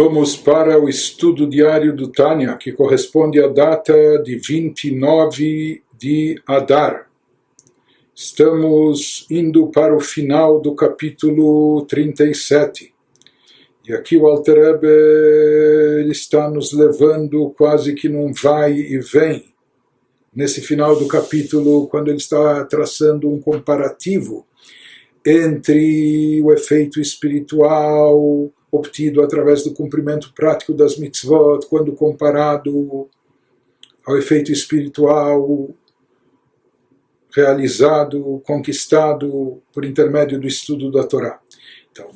Vamos para o estudo diário do Tânia, que corresponde à data de 29 de Adar. Estamos indo para o final do capítulo 37. E aqui o Alter Ebe está nos levando quase que num vai e vem. Nesse final do capítulo, quando ele está traçando um comparativo entre o efeito espiritual obtido através do cumprimento prático das mitzvot, quando comparado ao efeito espiritual realizado, conquistado por intermédio do estudo da Torá. Então,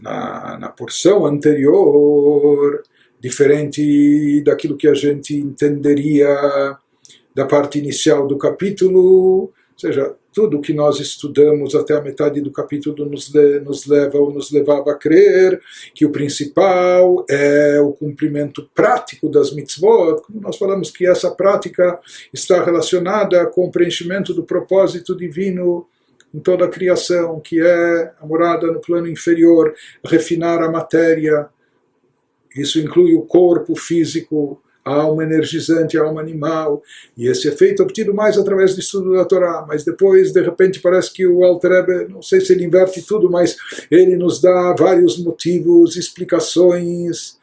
na, na porção anterior, diferente daquilo que a gente entenderia da parte inicial do capítulo, ou seja, tudo que nós estudamos até a metade do capítulo nos, le, nos leva ou nos levava a crer que o principal é o cumprimento prático das mitzvot, como nós falamos que essa prática está relacionada com o preenchimento do propósito divino em toda a criação, que é a morada no plano inferior, refinar a matéria. Isso inclui o corpo físico, alma energizante, alma animal, e esse efeito obtido mais através do estudo da Torá, mas depois, de repente, parece que o Alter Rebbe, não sei se ele inverte tudo, mas ele nos dá vários motivos, explicações,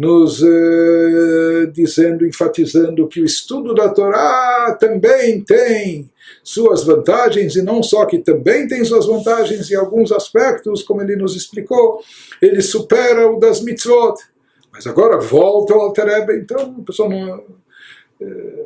nos eh, dizendo, enfatizando que o estudo da Torá também tem suas vantagens, e não só que também tem suas vantagens em alguns aspectos, como ele nos explicou, ele supera o das mitzvot. Mas agora volta ao Alter então o pessoal não. É,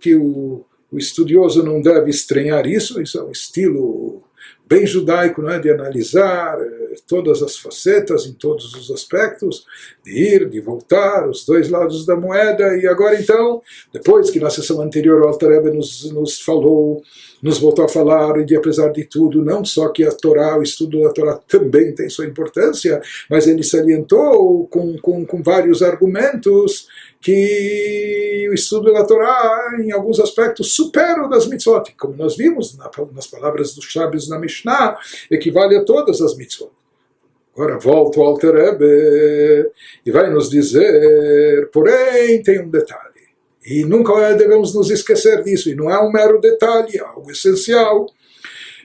que o, o estudioso não deve estranhar isso, isso é um estilo bem judaico, não é? de analisar eh, todas as facetas, em todos os aspectos, de ir, de voltar, os dois lados da moeda. E agora então, depois que na sessão anterior o Alter nos, nos falou, nos voltou a falar, e de apesar de tudo, não só que a Torá, o estudo da Torá também tem sua importância, mas ele salientou com, com, com vários argumentos que o estudo da Torá, em alguns aspectos, supera o das mitzvot. Como nós vimos nas palavras dos sábios na Mishnah, equivale a todas as mitzvot. Agora volta o Alter e vai nos dizer, porém, tem um detalhe. E nunca devemos nos esquecer disso, e não é um mero detalhe, é algo essencial.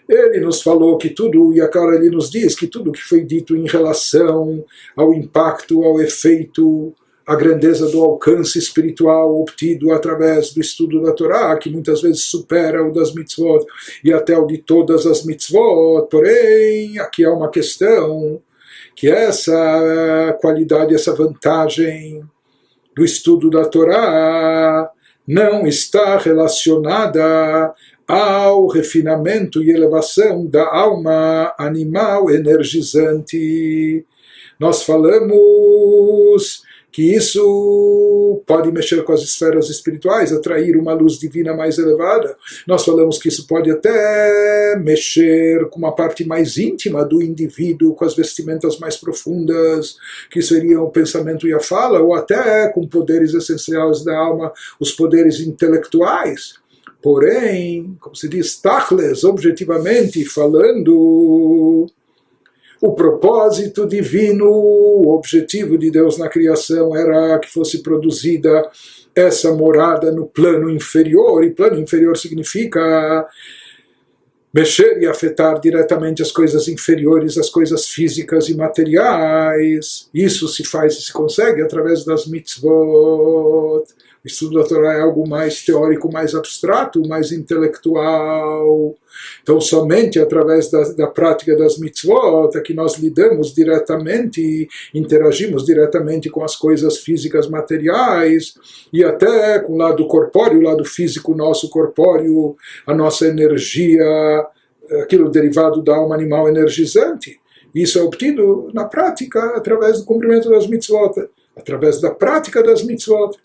Ele nos falou que tudo, e agora ele nos diz que tudo que foi dito em relação ao impacto, ao efeito a grandeza do alcance espiritual obtido através do estudo da Torá, que muitas vezes supera o das mitzvot e até o de todas as mitzvot. Porém, aqui há uma questão que essa qualidade, essa vantagem do estudo da Torá não está relacionada ao refinamento e elevação da alma animal energizante. Nós falamos que isso pode mexer com as esferas espirituais, atrair uma luz divina mais elevada. Nós falamos que isso pode até mexer com uma parte mais íntima do indivíduo, com as vestimentas mais profundas, que seriam o pensamento e a fala, ou até com poderes essenciais da alma, os poderes intelectuais. Porém, como se diz, tachles, objetivamente falando, o propósito divino, o objetivo de Deus na criação era que fosse produzida essa morada no plano inferior, e plano inferior significa mexer e afetar diretamente as coisas inferiores, as coisas físicas e materiais. Isso se faz e se consegue através das mitzvot. Estudo da Torá é algo mais teórico, mais abstrato, mais intelectual. Então, somente através da, da prática das mitzvot é que nós lidamos diretamente, interagimos diretamente com as coisas físicas materiais e até com o lado corpóreo, o lado físico nosso corpóreo, a nossa energia, aquilo derivado da alma animal energizante. Isso é obtido na prática através do cumprimento das mitzvot, através da prática das mitzvot.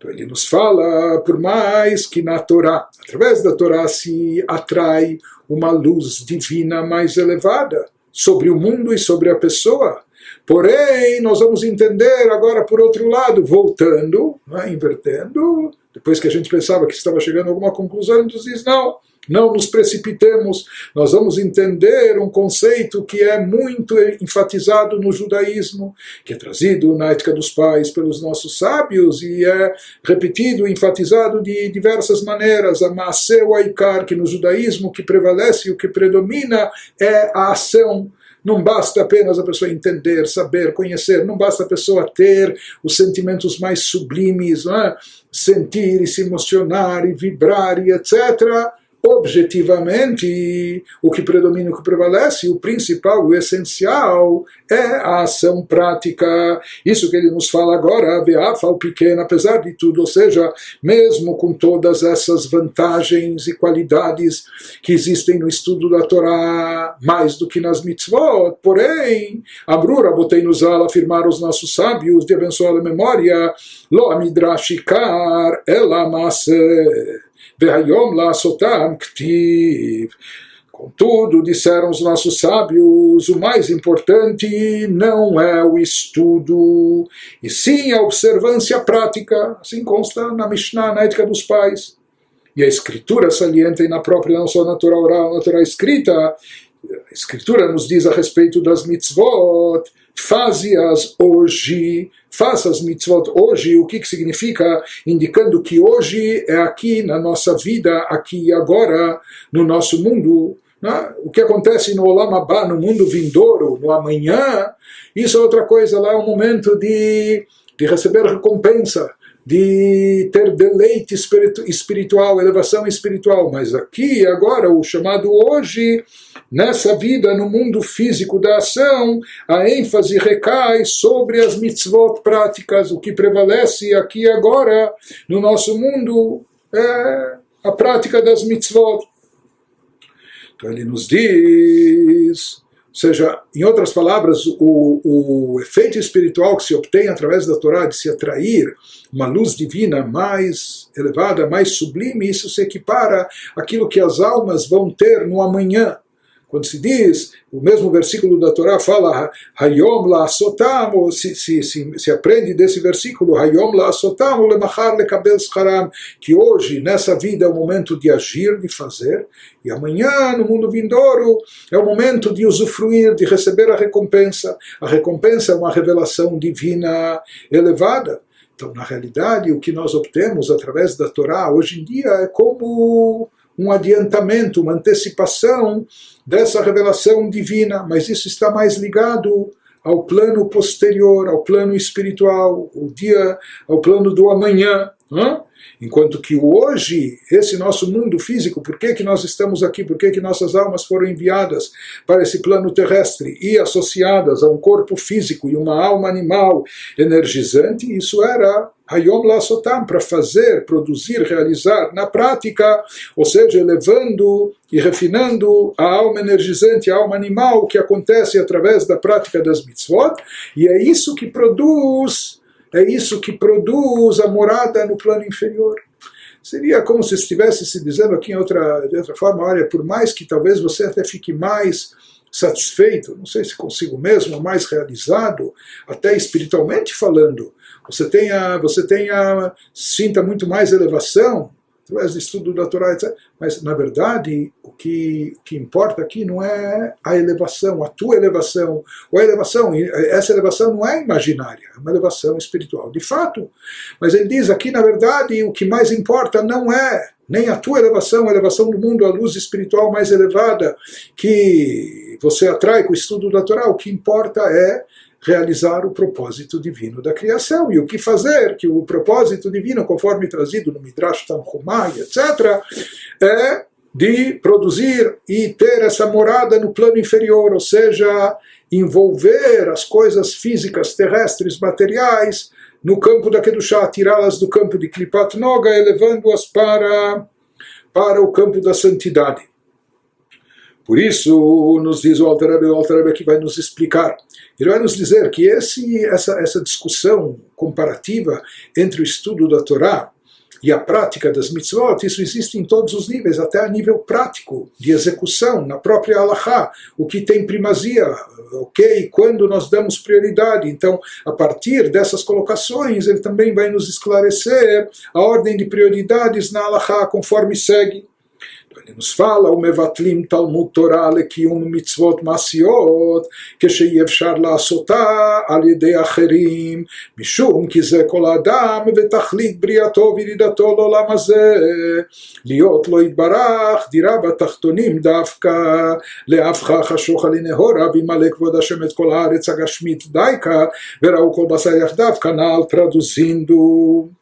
Então ele nos fala, por mais que na Torá, através da Torá se atrai uma luz divina mais elevada sobre o mundo e sobre a pessoa. Porém, nós vamos entender agora por outro lado, voltando, é? invertendo, depois que a gente pensava que estava chegando a alguma conclusão, nos diz, não, não nos precipitemos. Nós vamos entender um conceito que é muito enfatizado no judaísmo, que é trazido na ética dos pais pelos nossos sábios e é repetido, enfatizado de diversas maneiras. A Maaseu Aikar, que no judaísmo o que prevalece, o que predomina é a ação não basta apenas a pessoa entender, saber, conhecer, não basta a pessoa ter os sentimentos mais sublimes, é? sentir e se emocionar e vibrar e etc objetivamente, o que predomina, o que prevalece, o principal, o essencial, é a ação prática. Isso que ele nos fala agora, a o pequeno, apesar de tudo, ou seja, mesmo com todas essas vantagens e qualidades que existem no estudo da Torá, mais do que nas mitzvot, porém, Abrura, botei nos ala, afirmar os nossos sábios, de abençoar a memória, lo amidrashikar, ela Vehayom Lasotam Ktiv. Contudo, disseram os nossos sábios, o mais importante não é o estudo, e sim a observância prática, assim consta na Mishnah, na ética dos pais. E a escritura salienta, e na própria, não só na Torá oral, na Torá escrita, a escritura nos diz a respeito das mitzvot, faze-as hoje, faça as mitzvot hoje, o que, que significa? Indicando que hoje é aqui na nossa vida, aqui e agora, no nosso mundo. Né? O que acontece no Olam no mundo vindouro, no amanhã, isso é outra coisa, lá é um momento de, de receber recompensa de ter deleite espiritual, elevação espiritual. Mas aqui, agora, o chamado hoje, nessa vida, no mundo físico da ação, a ênfase recai sobre as mitzvot práticas. O que prevalece aqui agora, no nosso mundo, é a prática das mitzvot. Então ele nos diz ou seja, em outras palavras, o, o efeito espiritual que se obtém através da Torá de se atrair uma luz divina mais elevada, mais sublime, isso se equipara àquilo que as almas vão ter no amanhã. Quando se diz, o mesmo versículo da Torá fala Hayom la asotam, ou se, se, se, se aprende desse versículo Hayom la asotam, lemachar lekabel scharam, que hoje, nessa vida, é o momento de agir, de fazer, e amanhã, no mundo vindouro, é o momento de usufruir, de receber a recompensa. A recompensa é uma revelação divina elevada. Então, na realidade, o que nós obtemos através da Torá hoje em dia é como um adiantamento, uma antecipação dessa revelação divina, mas isso está mais ligado ao plano posterior, ao plano espiritual, o dia, ao plano do amanhã. Hein? Enquanto que hoje, esse nosso mundo físico, por que, que nós estamos aqui, por que, que nossas almas foram enviadas para esse plano terrestre e associadas a um corpo físico e uma alma animal energizante, isso era Hayom Lasotam, para fazer, produzir, realizar na prática, ou seja, elevando e refinando a alma energizante, a alma animal, que acontece através da prática das mitzvot, e é isso que produz é isso que produz a morada no plano inferior. Seria como se estivesse se dizendo aqui em outra, de outra forma, olha, por mais que talvez você até fique mais satisfeito, não sei se consigo mesmo, mais realizado, até espiritualmente falando, você tenha, você tenha, sinta muito mais elevação, através do estudo da Torá, etc. Mas, na verdade, o que, o que importa aqui não é a elevação, a tua elevação, ou a elevação, essa elevação não é imaginária, é uma elevação espiritual, de fato. Mas ele diz aqui, na verdade, o que mais importa não é nem a tua elevação, a elevação do mundo, a luz espiritual mais elevada que você atrai com o estudo da Torá, o que importa é realizar o propósito divino da criação. E o que fazer? Que o propósito divino, conforme trazido no Midrash Tanhumai, etc., é de produzir e ter essa morada no plano inferior, ou seja, envolver as coisas físicas, terrestres, materiais, no campo da Kedushá, tirá-las do campo de Klipat Noga, elevando-as para, para o campo da santidade. Por isso, nos diz o Altareb, o Altareb que vai nos explicar. Ele vai nos dizer que esse, essa, essa discussão comparativa entre o estudo da Torá e a prática das mitzvot, isso existe em todos os níveis, até a nível prático, de execução, na própria Allahá, o que tem primazia, ok, quando nós damos prioridade. Então, a partir dessas colocações, ele também vai nos esclarecer a ordem de prioridades na Allahá, conforme segue. Fala, o mevatlim talmud Torah lekium mitzvot masiot, כשאי אפשר לעשותה על ידי אחרים, משום כי זה כל אדם ותכלית בריאתו וירידתו לעולם הזה, להיות לא יתברך דירה בתחתונים דווקא, להפכה חשוכה לנהורה, וימלא כבוד השם את כל הארץ הגשמית דייקה, וראו כל בשר יחדיו, כנ"ל traduzindo.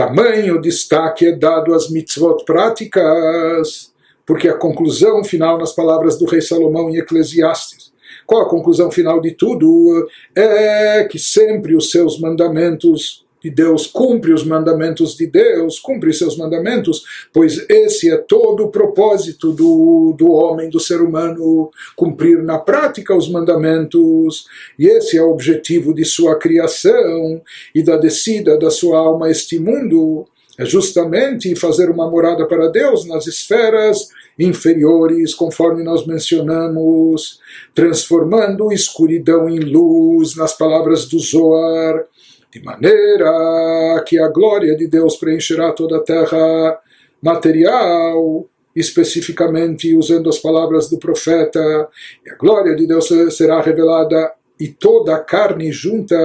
Tamanho destaque é dado às mitzvot práticas, porque a conclusão final nas palavras do rei Salomão em Eclesiastes. Qual a conclusão final de tudo? É que sempre os seus mandamentos de Deus, cumpre os mandamentos de Deus, cumpre seus mandamentos, pois esse é todo o propósito do, do homem, do ser humano, cumprir na prática os mandamentos, e esse é o objetivo de sua criação e da descida da sua alma a este mundo, é justamente fazer uma morada para Deus nas esferas inferiores, conforme nós mencionamos, transformando escuridão em luz, nas palavras do Zoar, de maneira que a glória de Deus preencherá toda a terra material, especificamente usando as palavras do profeta, e a glória de Deus será revelada e toda a carne junta,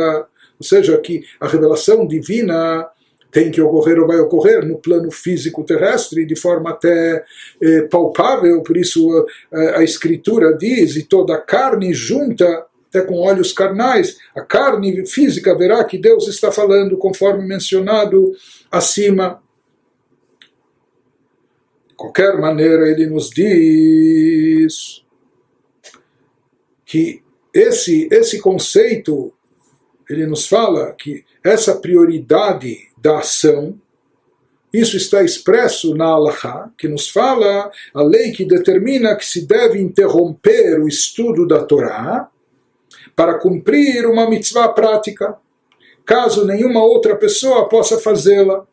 ou seja, que a revelação divina tem que ocorrer ou vai ocorrer no plano físico terrestre de forma até eh, palpável, por isso eh, a escritura diz, e toda a carne junta até com olhos carnais, a carne física verá que Deus está falando conforme mencionado acima. De qualquer maneira, ele nos diz que esse, esse conceito, ele nos fala que essa prioridade da ação, isso está expresso na Allahá, que nos fala a lei que determina que se deve interromper o estudo da Torá para cumprir uma mitzvah prática, caso nenhuma outra pessoa possa fazê-la.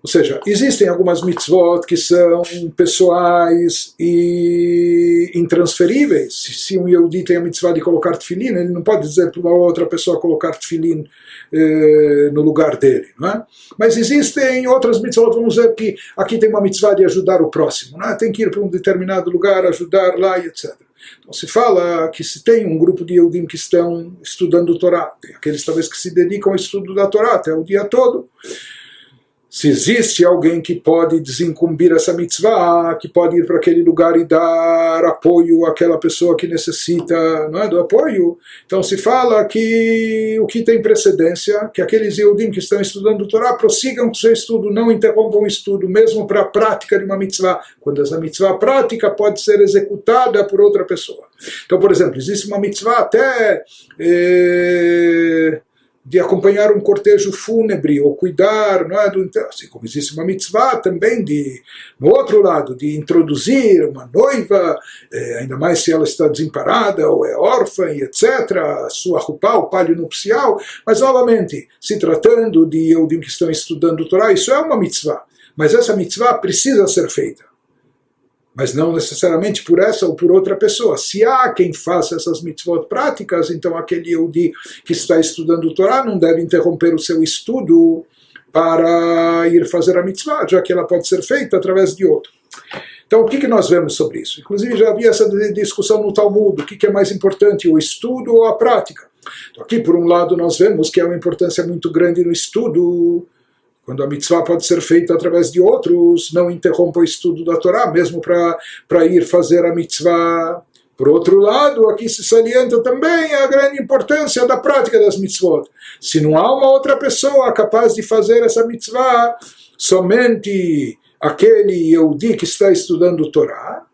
Ou seja, existem algumas mitzvot que são pessoais e intransferíveis. Se um Yehudi tem a mitzvah de colocar tefilin, ele não pode dizer para uma outra pessoa colocar tefilin eh, no lugar dele. Não é? Mas existem outras mitzvot, vamos dizer que aqui tem uma mitzvah de ajudar o próximo. Não é? Tem que ir para um determinado lugar, ajudar lá e etc. Então se fala que se tem um grupo de Yehudim que estão estudando Torá, tem aqueles talvez que se dedicam ao estudo da Torá até o dia todo, se existe alguém que pode desincumbir essa mitzvah, que pode ir para aquele lugar e dar apoio àquela pessoa que necessita não é, do apoio, então se fala que o que tem precedência, que aqueles Yehudim que estão estudando o Torá prossigam com seu estudo, não interrompam o estudo, mesmo para a prática de uma mitzvah, quando essa mitzvah prática pode ser executada por outra pessoa. Então, por exemplo, existe uma mitzvah até. Eh, de acompanhar um cortejo fúnebre ou cuidar, não é, do, assim como existe uma mitzvah também de, no outro lado, de introduzir uma noiva, eh, ainda mais se ela está desemparada ou é órfã e etc., a sua roupa, o palio nupcial, mas novamente, se tratando de Eudim que estão estudando o Torá, isso é uma mitzvah, mas essa mitzvah precisa ser feita mas não necessariamente por essa ou por outra pessoa. Se há quem faça essas mitzvot práticas, então aquele Yehudi que está estudando o Torá não deve interromper o seu estudo para ir fazer a mitzvah, já que ela pode ser feita através de outro. Então, o que, que nós vemos sobre isso? Inclusive, já havia essa discussão no Talmud: o que, que é mais importante, o estudo ou a prática? Então, aqui, por um lado, nós vemos que há uma importância muito grande no estudo quando a mitzvah pode ser feita através de outros, não interrompa o estudo da Torá, mesmo para ir fazer a mitzvah. Por outro lado, aqui se salienta também a grande importância da prática das mitzvot. Se não há uma outra pessoa capaz de fazer essa mitzvah, somente aquele Yehudi que está estudando Torá,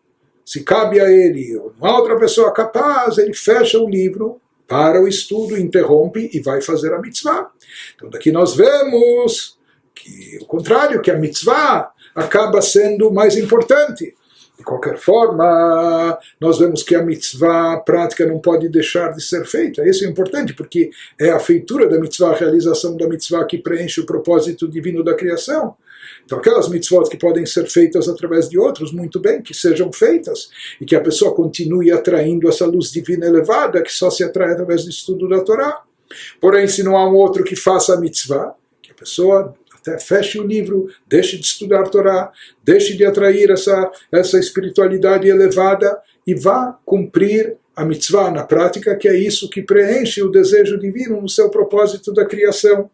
se cabe a ele ou não há outra pessoa capaz, ele fecha o livro para o estudo, interrompe e vai fazer a mitzvah. Então daqui nós vemos que o contrário, que a mitzvah acaba sendo mais importante. De qualquer forma, nós vemos que a mitzvah prática não pode deixar de ser feita. Isso é importante, porque é a feitura da mitzvah, a realização da mitzvah que preenche o propósito divino da criação. Então, aquelas mitzvot que podem ser feitas através de outros, muito bem, que sejam feitas, e que a pessoa continue atraindo essa luz divina elevada, que só se atrai através do estudo da Torá. Porém, se não há um outro que faça a mitzvah, que a pessoa feche o livro, deixe de estudar Torá, deixe de atrair essa, essa espiritualidade elevada e vá cumprir a mitzvah na prática, que é isso que preenche o desejo divino no seu propósito da criação.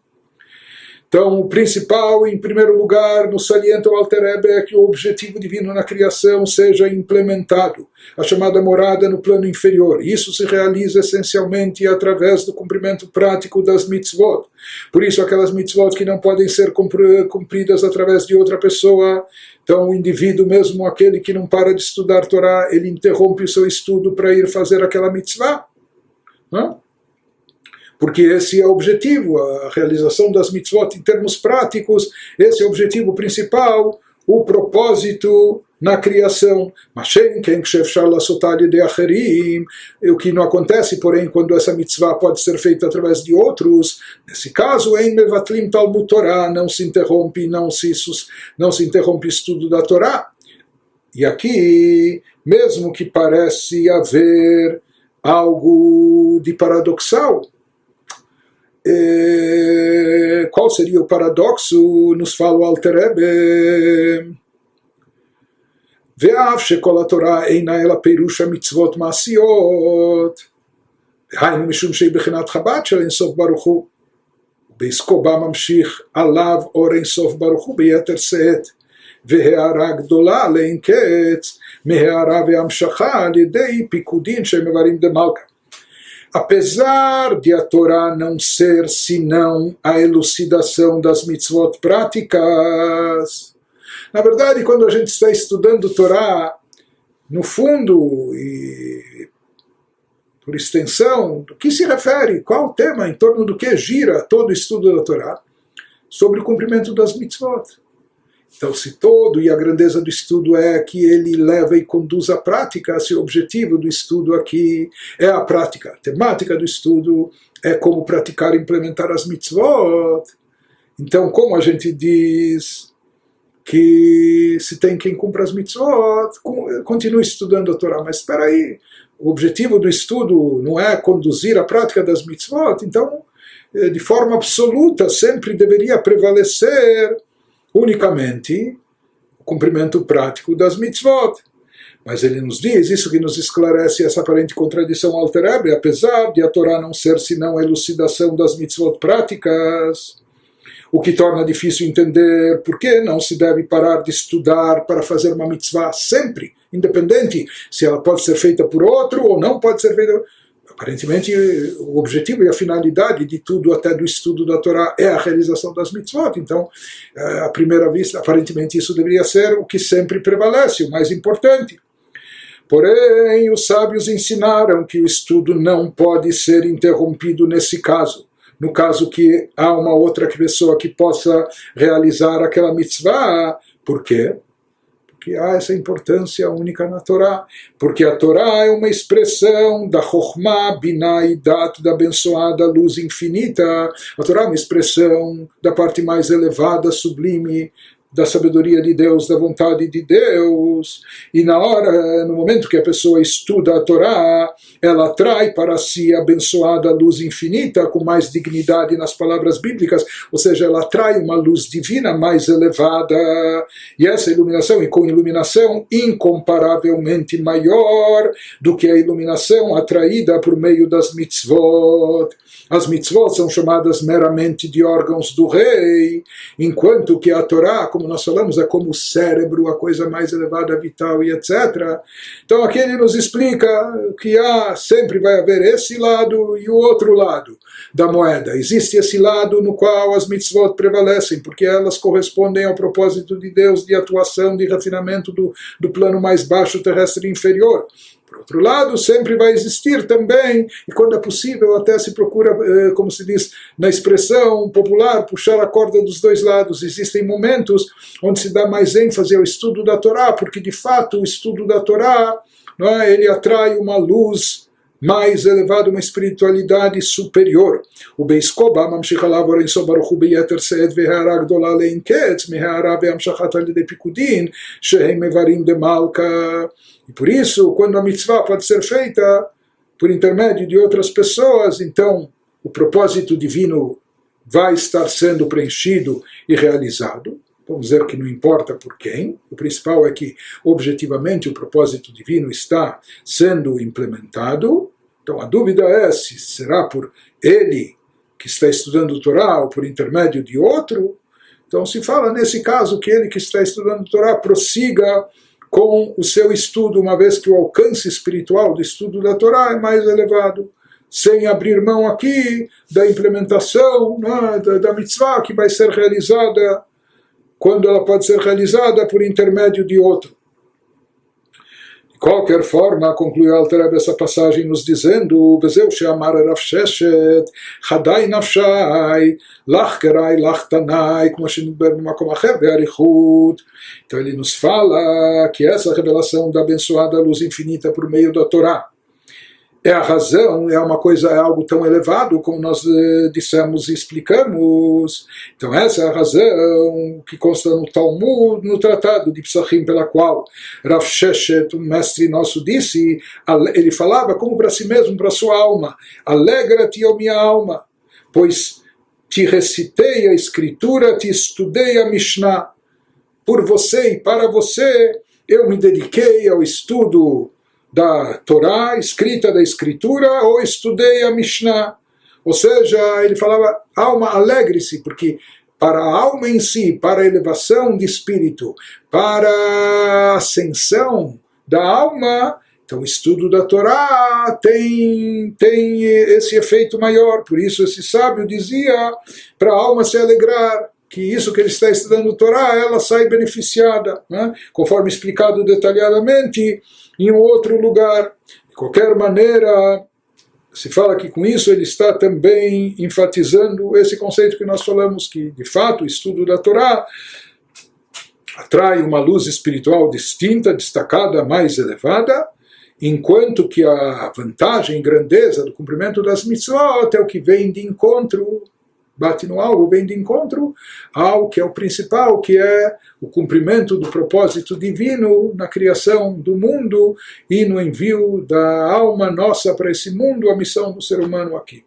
Então, o principal, em primeiro lugar, no salienta o Alter Ebe, é que o objetivo divino na criação seja implementado, a chamada morada no plano inferior. Isso se realiza essencialmente através do cumprimento prático das mitzvot. Por isso, aquelas mitzvot que não podem ser cumpridas através de outra pessoa, então o indivíduo, mesmo aquele que não para de estudar Torá, ele interrompe o seu estudo para ir fazer aquela mitzvah. Não? Porque esse é o objetivo, a realização das mitzvot em termos práticos, esse é o objetivo principal, o propósito na criação. Mas o que não acontece, porém, quando essa mitzvah pode ser feita através de outros, nesse caso, em mevatlim talmud Torah, não se interrompe, não se, não se interrompe o estudo da Torá. E aqui, mesmo que parece haver algo de paradoxal, é, qual seria o paradoxo? Nos fala o Alter Ebe. ואף שכל התורה אינה אלא פירוש המצוות מעשיות, היינו משום שהיא בחינת חב"ד של אינסוף ברוך הוא, ובעסקו בה ממשיך עליו אור אינסוף ברוך הוא ביתר שאת, והערה גדולה לאין קץ מהערה והמשכה על ידי פיקודין שהם איברים דמלכה. Apesar de a Torá não ser senão a elucidação das mitzvot práticas, na verdade, quando a gente está estudando Torá, no fundo e por extensão, do que se refere, qual o tema, em torno do que gira todo o estudo da Torá, sobre o cumprimento das mitzvot. Então, se todo, e a grandeza do estudo é que ele leva e conduz à prática, se o objetivo do estudo aqui é a prática, a temática do estudo é como praticar e implementar as mitzvot. Então, como a gente diz que se tem quem cumpra as mitzvot, continue estudando a Torá, mas espera aí, o objetivo do estudo não é conduzir a prática das mitzvot, então, eh, de forma absoluta, sempre deveria prevalecer unicamente o cumprimento prático das mitzvot. Mas ele nos diz, isso que nos esclarece essa aparente contradição alterável, apesar de a Torá não ser senão a elucidação das mitzvot práticas, o que torna difícil entender por que não se deve parar de estudar para fazer uma mitzvah sempre, independente se ela pode ser feita por outro ou não pode ser feita Aparentemente, o objetivo e a finalidade de tudo, até do estudo da Torá, é a realização das mitzvot. Então, eh, à primeira vista, aparentemente, isso deveria ser o que sempre prevalece, o mais importante. Porém, os sábios ensinaram que o estudo não pode ser interrompido nesse caso. No caso que há uma outra pessoa que possa realizar aquela mitzvah, por quê? Que há essa importância única na Torá, porque a Torá é uma expressão da Chokhmah, Binah e Dat, da abençoada luz infinita. A Torá é uma expressão da parte mais elevada, sublime da sabedoria de Deus, da vontade de Deus. E na hora, no momento que a pessoa estuda a Torá, ela atrai para si a abençoada luz infinita com mais dignidade nas palavras bíblicas, ou seja, ela atrai uma luz divina mais elevada. E essa iluminação, e com iluminação incomparavelmente maior do que a iluminação atraída por meio das mitzvot. As mitzvot são chamadas meramente de órgãos do rei, enquanto que a Torá, como nós falamos, é como o cérebro, a coisa mais elevada, vital e etc. Então aqui ele nos explica que há, sempre vai haver esse lado e o outro lado da moeda. Existe esse lado no qual as mitzvot prevalecem, porque elas correspondem ao propósito de Deus de atuação, de refinamento do, do plano mais baixo terrestre inferior. Outro lado, sempre vai existir também, e quando é possível, até se procura, eh, como se diz na expressão popular, puxar a corda dos dois lados. Existem momentos onde se dá mais ênfase ao estudo da Torá, porque de fato o estudo da Torá não é, ele atrai uma luz mais elevado, uma espiritualidade superior. O Beiskoba mamshich alav orenso beyeter se'ed ve'hara gdola le'in mehara shehem mevarim de malka. E por isso, quando a mitzvah pode ser feita por intermédio de outras pessoas, então o propósito divino vai estar sendo preenchido e realizado. Vamos dizer que não importa por quem, o principal é que objetivamente o propósito divino está sendo implementado então a dúvida é se será por ele que está estudando Torá ou por intermédio de outro. Então se fala nesse caso que ele que está estudando Torá prossiga com o seu estudo, uma vez que o alcance espiritual do estudo da Torá é mais elevado sem abrir mão aqui da implementação né, da, da mitzvah que vai ser realizada quando ela pode ser realizada por intermédio de outro qualquer forma, conclui concluiu Altareb essa passagem nos dizendo: Bezeu Shamar Rav Sheshet, Hadai Nafshai, Lach Gerai, Lach Tanai, como Shinber Makomacher Be'arichut. Então ele nos fala que essa revelação da abençoada luz infinita por meio da Torá é a razão, é uma coisa, é algo tão elevado como nós eh, dissemos e explicamos. Então essa é a razão que consta no Talmud, no tratado de Psachim, pela qual Rav Sheshet, o mestre nosso, disse, ele falava como para si mesmo, para sua alma, alegra-te, ó minha alma, pois te recitei a escritura, te estudei a Mishnah. Por você e para você, eu me dediquei ao estudo da Torá, escrita da Escritura, ou estudei a Mishnah. Ou seja, ele falava, alma, alegre-se, porque para a alma em si, para a elevação de espírito, para a ascensão da alma, então o estudo da Torá tem, tem esse efeito maior. Por isso esse sábio dizia para a alma se alegrar, que isso que ele está estudando a Torá, ela sai beneficiada, né? conforme explicado detalhadamente em outro lugar. De qualquer maneira, se fala que com isso ele está também enfatizando esse conceito que nós falamos, que de fato o estudo da Torá atrai uma luz espiritual distinta, destacada, mais elevada, enquanto que a vantagem e grandeza do cumprimento das mitzvot é o que vem de encontro bate no algo, vem de encontro ao que é o principal, que é o cumprimento do propósito divino na criação do mundo e no envio da alma nossa para esse mundo, a missão do ser humano aqui.